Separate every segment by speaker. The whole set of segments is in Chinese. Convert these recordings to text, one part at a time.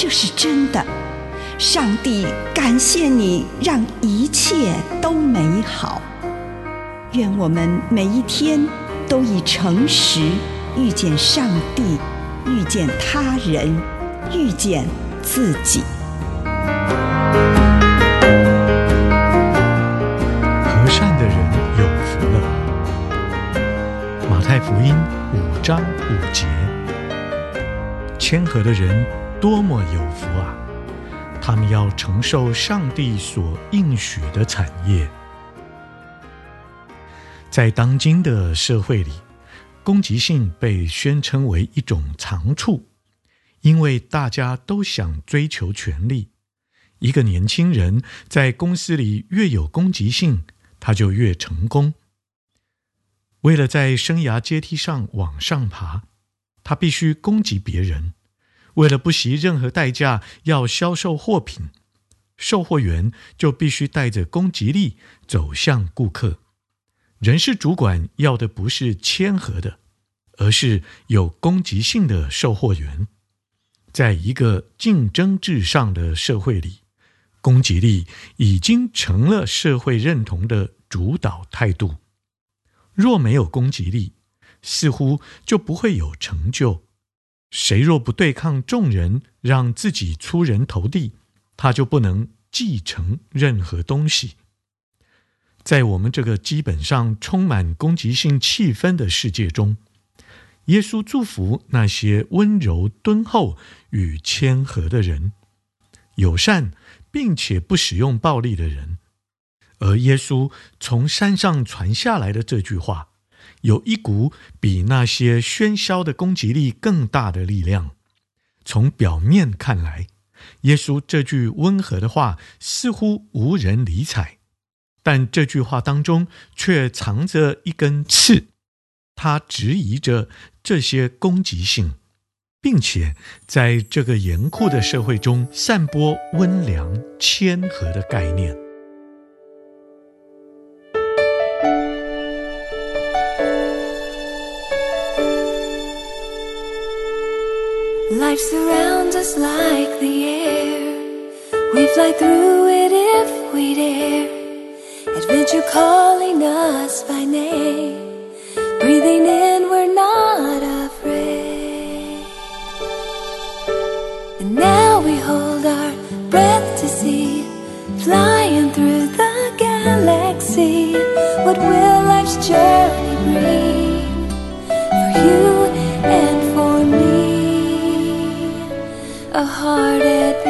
Speaker 1: 这是真的，上帝感谢你，让一切都美好。愿我们每一天都以诚实遇见上帝，遇见他人，遇见自己。
Speaker 2: 和善的人有福了。马太福音五章五节，谦和的人。多么有福啊！他们要承受上帝所应许的产业。在当今的社会里，攻击性被宣称为一种长处，因为大家都想追求权力。一个年轻人在公司里越有攻击性，他就越成功。为了在生涯阶梯上往上爬，他必须攻击别人。为了不惜任何代价要销售货品，售货员就必须带着攻击力走向顾客。人事主管要的不是谦和的，而是有攻击性的售货员。在一个竞争至上的社会里，攻击力已经成了社会认同的主导态度。若没有攻击力，似乎就不会有成就。谁若不对抗众人，让自己出人头地，他就不能继承任何东西。在我们这个基本上充满攻击性气氛的世界中，耶稣祝福那些温柔敦厚与谦和的人，友善并且不使用暴力的人。而耶稣从山上传下来的这句话，有一股比那些喧嚣的攻击力更大的力量。从表面看来，耶稣这句温和的话似乎无人理睬，但这句话当中却藏着一根刺。他质疑着这些攻击性，并且在这个严酷的社会中散播温良、谦和的概念。
Speaker 3: Life surrounds us like the air. We fly through it if we dare. Adventure calling us by name. Breathing in, we're not afraid. And now we hold our breath to see. Flying through the galaxy. What will life's journey bring A heart at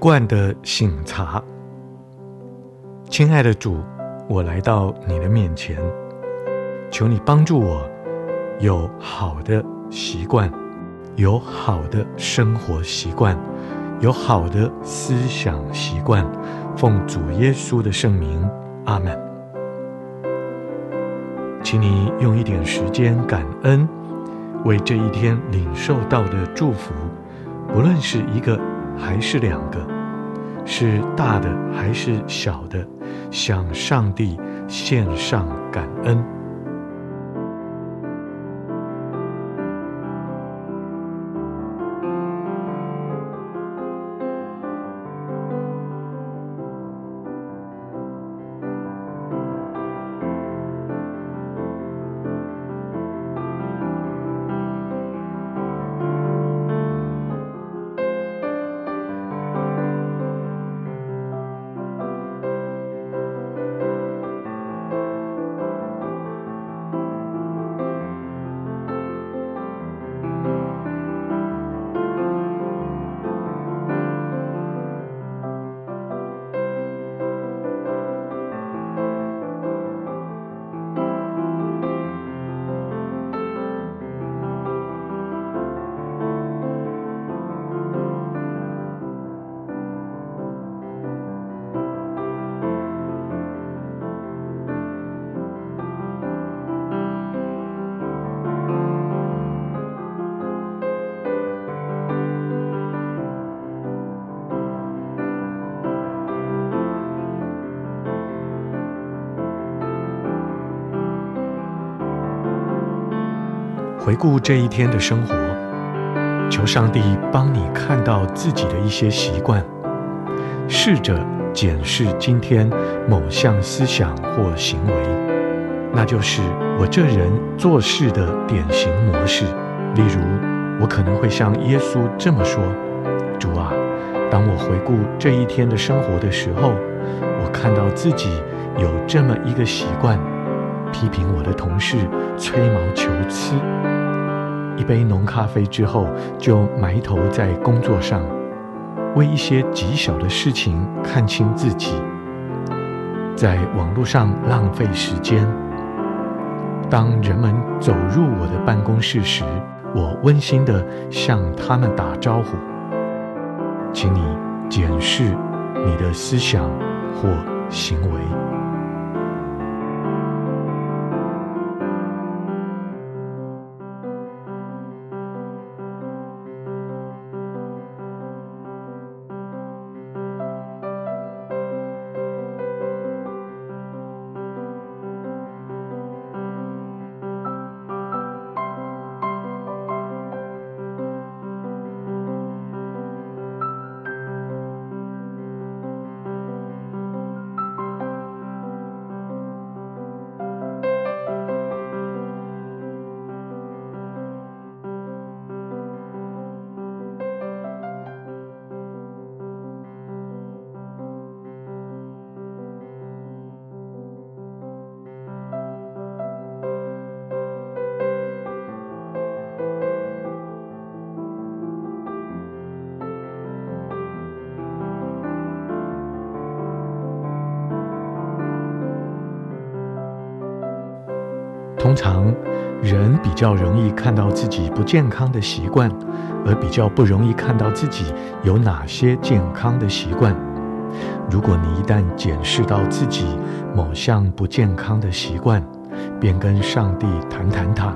Speaker 2: 惯的醒茶，亲爱的主，我来到你的面前，求你帮助我有好的习惯，有好的生活习惯，有好的思想习惯。奉主耶稣的圣名，阿门。请你用一点时间感恩，为这一天领受到的祝福，不论是一个还是两个，是大的还是小的，向上帝献上感恩。回顾这一天的生活，求上帝帮你看到自己的一些习惯，试着检视今天某项思想或行为，那就是我这人做事的典型模式。例如，我可能会向耶稣这么说：“主啊，当我回顾这一天的生活的时候，我看到自己有这么一个习惯，批评我的同事吹毛求疵。”一杯浓咖啡之后，就埋头在工作上，为一些极小的事情看清自己，在网络上浪费时间。当人们走入我的办公室时，我温馨地向他们打招呼。请你检视你的思想或行为。通常人比较容易看到自己不健康的习惯，而比较不容易看到自己有哪些健康的习惯。如果你一旦检视到自己某项不健康的习惯，便跟上帝谈谈它。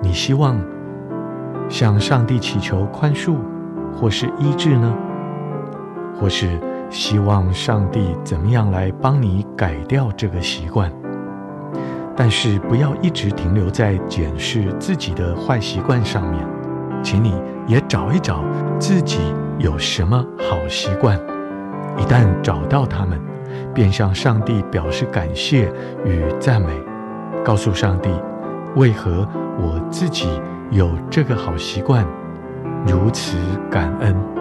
Speaker 2: 你希望向上帝祈求宽恕，或是医治呢？或是希望上帝怎么样来帮你改掉这个习惯？但是不要一直停留在检视自己的坏习惯上面，请你也找一找自己有什么好习惯。一旦找到它们，便向上帝表示感谢与赞美，告诉上帝为何我自己有这个好习惯，如此感恩。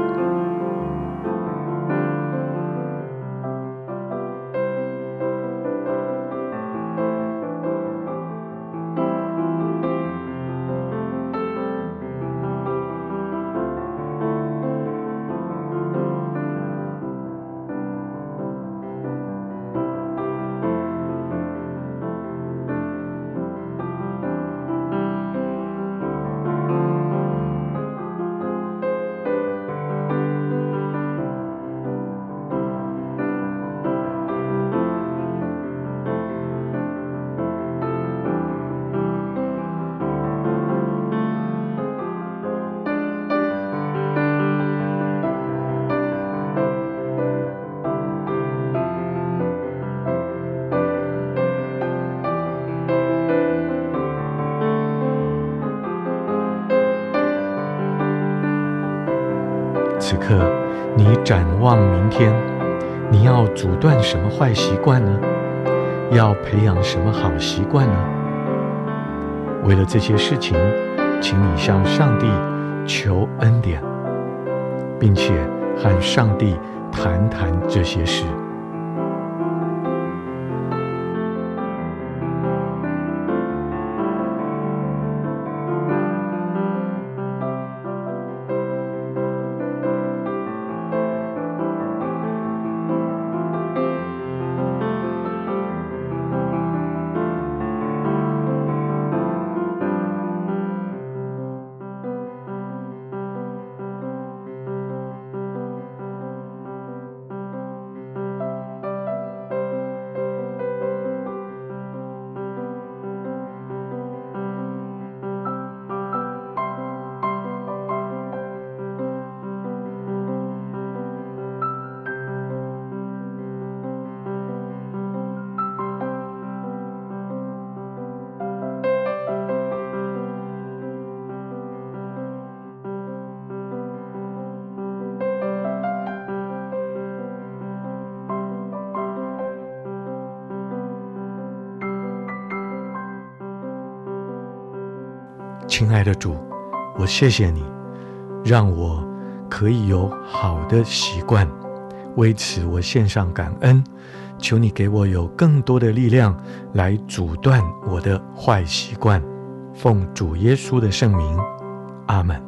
Speaker 2: 望明天，你要阻断什么坏习惯呢？要培养什么好习惯呢？为了这些事情，请你向上帝求恩典，并且和上帝谈谈这些事。亲爱的主，我谢谢你，让我可以有好的习惯。为此，我献上感恩。求你给我有更多的力量来阻断我的坏习惯。奉主耶稣的圣名，阿门。